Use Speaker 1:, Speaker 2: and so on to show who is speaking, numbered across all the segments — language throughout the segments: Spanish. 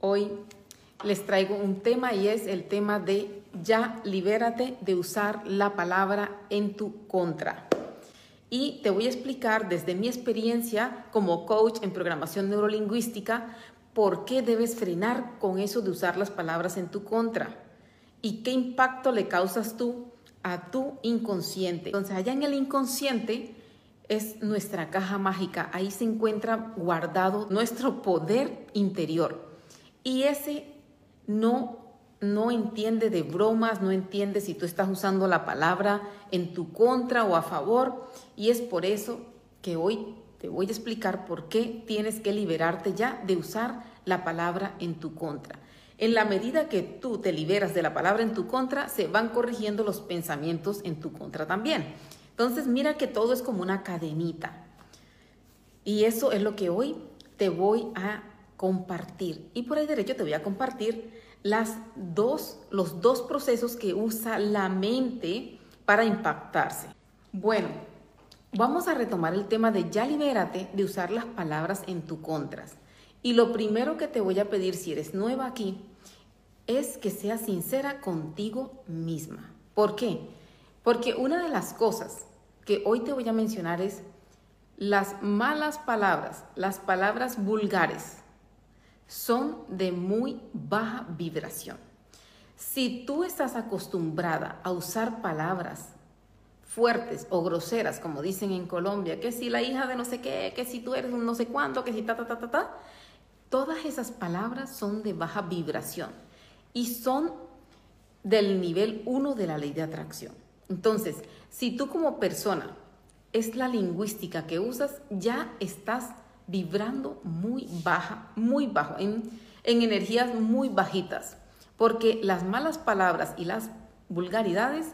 Speaker 1: Hoy les traigo un tema y es el tema de ya libérate de usar la palabra en tu contra. Y te voy a explicar desde mi experiencia como coach en programación neurolingüística por qué debes frenar con eso de usar las palabras en tu contra y qué impacto le causas tú a tu inconsciente. Entonces, allá en el inconsciente es nuestra caja mágica. Ahí se encuentra guardado nuestro poder interior. Y ese no no entiende de bromas, no entiende si tú estás usando la palabra en tu contra o a favor. Y es por eso que hoy te voy a explicar por qué tienes que liberarte ya de usar la palabra en tu contra. En la medida que tú te liberas de la palabra en tu contra, se van corrigiendo los pensamientos en tu contra también. Entonces mira que todo es como una cadenita. Y eso es lo que hoy te voy a compartir. Y por el derecho te voy a compartir las dos, los dos procesos que usa la mente para impactarse. Bueno, vamos a retomar el tema de ya libérate de usar las palabras en tu contras. Y lo primero que te voy a pedir si eres nueva aquí es que seas sincera contigo misma. ¿Por qué? Porque una de las cosas que hoy te voy a mencionar es las malas palabras, las palabras vulgares, son de muy baja vibración. Si tú estás acostumbrada a usar palabras fuertes o groseras, como dicen en Colombia, que si la hija de no sé qué, que si tú eres un no sé cuánto, que si ta, ta, ta, ta, ta, todas esas palabras son de baja vibración y son del nivel 1 de la ley de atracción. Entonces, si tú como persona es la lingüística que usas, ya estás vibrando muy baja, muy bajo, en, energías muy bajitas, porque las malas palabras y las vulgaridades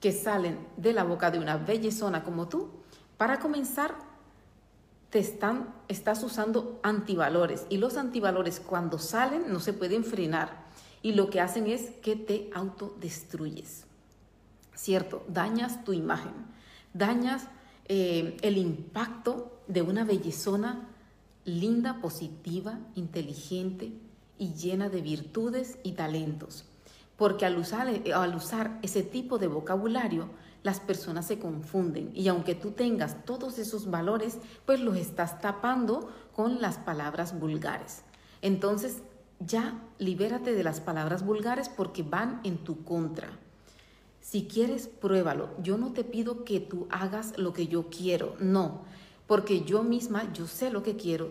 Speaker 1: que salen de la boca de una bellezona como tú, para comenzar, te están, estás usando antivalores. Y los antivalores cuando salen no se pueden frenar. Y lo que hacen es que te autodestruyes. ¿Cierto? Dañas tu imagen, dañas eh, el impacto de una bellezona linda, positiva, inteligente y llena de virtudes y talentos. Porque al usar, eh, al usar ese tipo de vocabulario, las personas se confunden y aunque tú tengas todos esos valores, pues los estás tapando con las palabras vulgares. Entonces, ya libérate de las palabras vulgares porque van en tu contra. Si quieres, pruébalo. Yo no te pido que tú hagas lo que yo quiero, no, porque yo misma, yo sé lo que quiero,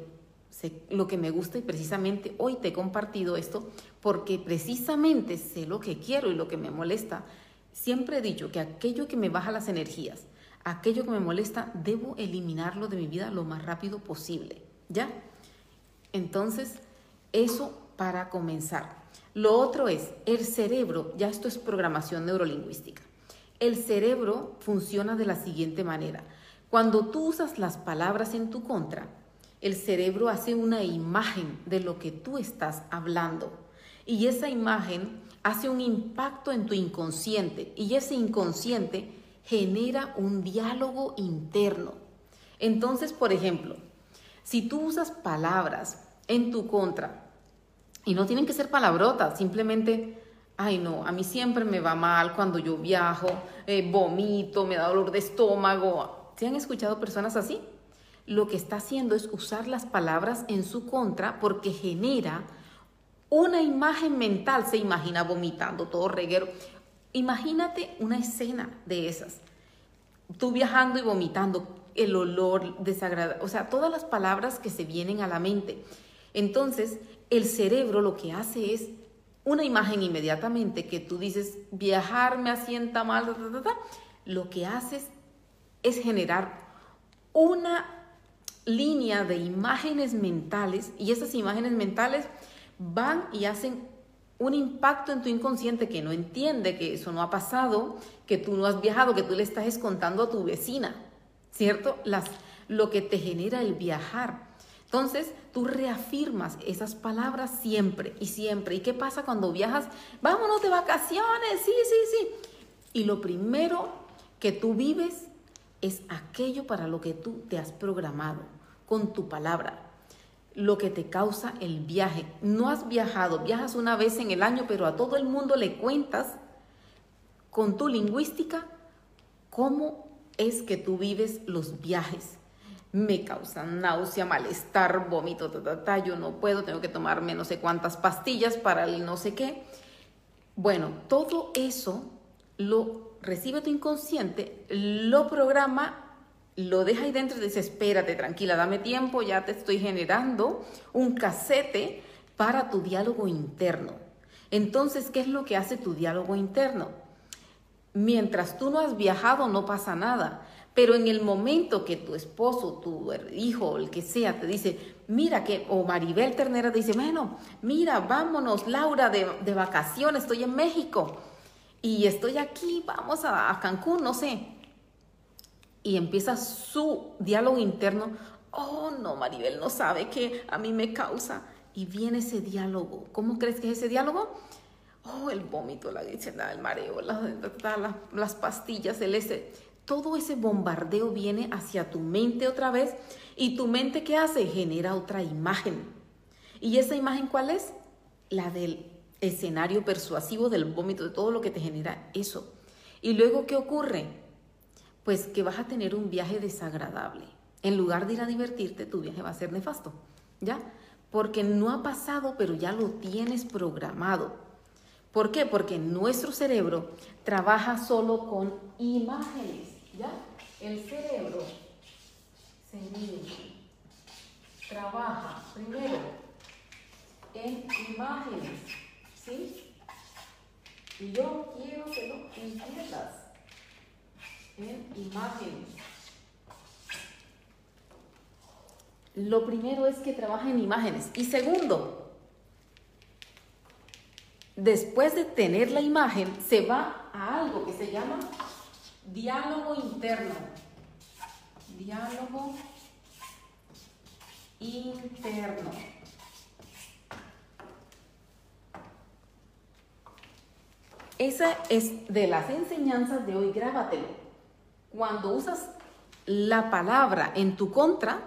Speaker 1: sé lo que me gusta y precisamente hoy te he compartido esto porque precisamente sé lo que quiero y lo que me molesta. Siempre he dicho que aquello que me baja las energías, aquello que me molesta, debo eliminarlo de mi vida lo más rápido posible, ¿ya? Entonces, eso para comenzar. Lo otro es, el cerebro, ya esto es programación neurolingüística. El cerebro funciona de la siguiente manera. Cuando tú usas las palabras en tu contra, el cerebro hace una imagen de lo que tú estás hablando. Y esa imagen hace un impacto en tu inconsciente. Y ese inconsciente genera un diálogo interno. Entonces, por ejemplo, si tú usas palabras en tu contra, y no tienen que ser palabrotas, simplemente, ay no, a mí siempre me va mal cuando yo viajo, eh, vomito, me da dolor de estómago. ¿Se han escuchado personas así? Lo que está haciendo es usar las palabras en su contra porque genera una imagen mental, se imagina vomitando, todo reguero. Imagínate una escena de esas. Tú viajando y vomitando, el olor desagradable, o sea, todas las palabras que se vienen a la mente. Entonces, el cerebro lo que hace es una imagen inmediatamente que tú dices, viajar me asienta mal, lo que haces es generar una línea de imágenes mentales y esas imágenes mentales van y hacen un impacto en tu inconsciente que no entiende que eso no ha pasado, que tú no has viajado, que tú le estás contando a tu vecina, ¿cierto? Las, lo que te genera el viajar. Entonces, tú reafirmas esas palabras siempre y siempre. ¿Y qué pasa cuando viajas? Vámonos de vacaciones, sí, sí, sí. Y lo primero que tú vives es aquello para lo que tú te has programado con tu palabra. lo que te causa el viaje. No has viajado, viajas una vez en el año, pero a todo el mundo le cuentas con tu lingüística cómo es que tú vives los viajes. Me causan náusea, malestar, vómito, ta, yo no puedo, tengo que tomarme no sé cuántas pastillas para el no sé qué. Bueno, todo eso lo recibe tu inconsciente, lo programa lo deja ahí dentro y dice, espérate, tranquila, dame tiempo, ya te estoy generando un casete para tu diálogo interno. Entonces, ¿qué es lo que hace tu diálogo interno? Mientras tú no has viajado, no pasa nada. Pero en el momento que tu esposo, tu hijo, el que sea, te dice, mira que, o Maribel Ternera dice, bueno, mira, vámonos, Laura, de, de vacaciones, estoy en México y estoy aquí, vamos a, a Cancún, no sé y empieza su diálogo interno, oh no, Maribel no sabe que a mí me causa. Y viene ese diálogo. ¿Cómo crees que es ese diálogo? Oh, el vómito, la griselda, el mareo, las pastillas, el ese. Todo ese bombardeo viene hacia tu mente otra vez y tu mente ¿qué hace? Genera otra imagen. ¿Y esa imagen cuál es? La del escenario persuasivo del vómito, de todo lo que te genera eso. Y luego, ¿qué ocurre? pues que vas a tener un viaje desagradable. En lugar de ir a divertirte, tu viaje va a ser nefasto, ¿ya? Porque no ha pasado, pero ya lo tienes programado. ¿Por qué? Porque nuestro cerebro trabaja solo con imágenes, El cerebro se trabaja primero en imágenes, ¿sí? Y yo quiero que lo entiendas en imágenes. Lo primero es que trabaja en imágenes. Y segundo, después de tener la imagen, se va a algo que se llama diálogo interno. Diálogo interno. Esa es de las enseñanzas de hoy, grábatelo cuando usas la palabra en tu contra,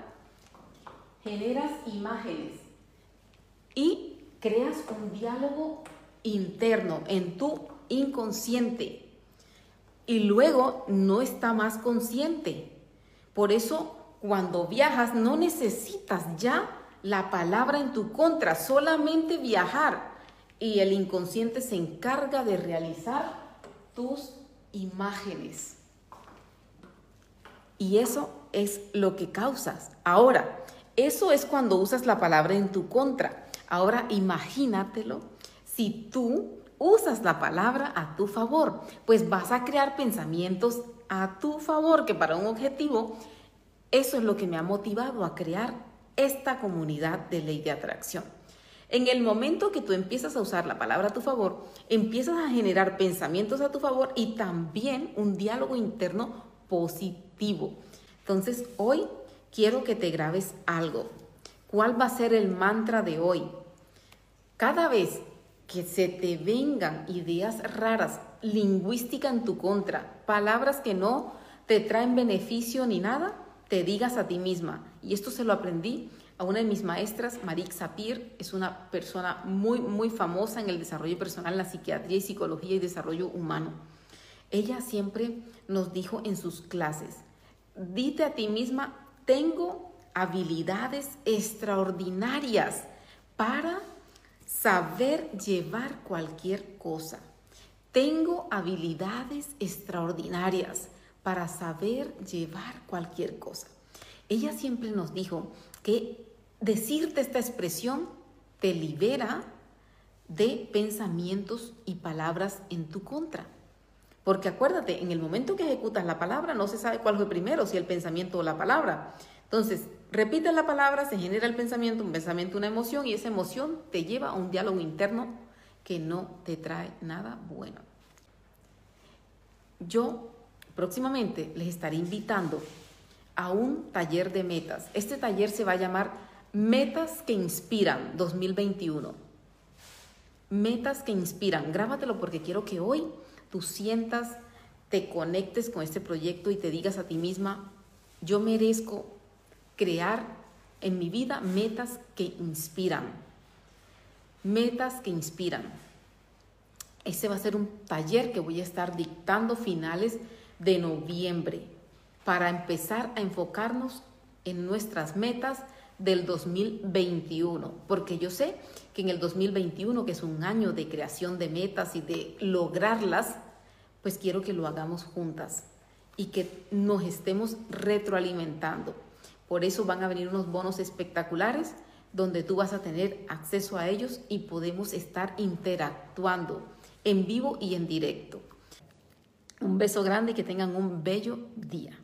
Speaker 1: generas imágenes y creas un diálogo interno en tu inconsciente. Y luego no está más consciente. Por eso, cuando viajas, no necesitas ya la palabra en tu contra, solamente viajar. Y el inconsciente se encarga de realizar tus imágenes. Y eso es lo que causas. Ahora, eso es cuando usas la palabra en tu contra. Ahora imagínatelo si tú usas la palabra a tu favor, pues vas a crear pensamientos a tu favor, que para un objetivo, eso es lo que me ha motivado a crear esta comunidad de ley de atracción. En el momento que tú empiezas a usar la palabra a tu favor, empiezas a generar pensamientos a tu favor y también un diálogo interno positivo. Entonces, hoy quiero que te grabes algo. ¿Cuál va a ser el mantra de hoy? Cada vez que se te vengan ideas raras, lingüística en tu contra, palabras que no te traen beneficio ni nada, te digas a ti misma. Y esto se lo aprendí a una de mis maestras, Marik Sapir, es una persona muy, muy famosa en el desarrollo personal, la psiquiatría y psicología y desarrollo humano. Ella siempre nos dijo en sus clases, dite a ti misma, tengo habilidades extraordinarias para saber llevar cualquier cosa. Tengo habilidades extraordinarias para saber llevar cualquier cosa. Ella siempre nos dijo que decirte esta expresión te libera de pensamientos y palabras en tu contra. Porque acuérdate, en el momento que ejecutas la palabra no se sabe cuál fue primero, si el pensamiento o la palabra. Entonces, repite la palabra, se genera el pensamiento, un pensamiento, una emoción y esa emoción te lleva a un diálogo interno que no te trae nada bueno. Yo próximamente les estaré invitando a un taller de metas. Este taller se va a llamar Metas que Inspiran 2021. Metas que Inspiran. Grábatelo porque quiero que hoy tú sientas, te conectes con este proyecto y te digas a ti misma, yo merezco crear en mi vida metas que inspiran. Metas que inspiran. Ese va a ser un taller que voy a estar dictando finales de noviembre para empezar a enfocarnos en nuestras metas del 2021, porque yo sé que en el 2021, que es un año de creación de metas y de lograrlas, pues quiero que lo hagamos juntas y que nos estemos retroalimentando. Por eso van a venir unos bonos espectaculares donde tú vas a tener acceso a ellos y podemos estar interactuando en vivo y en directo. Un beso grande y que tengan un bello día.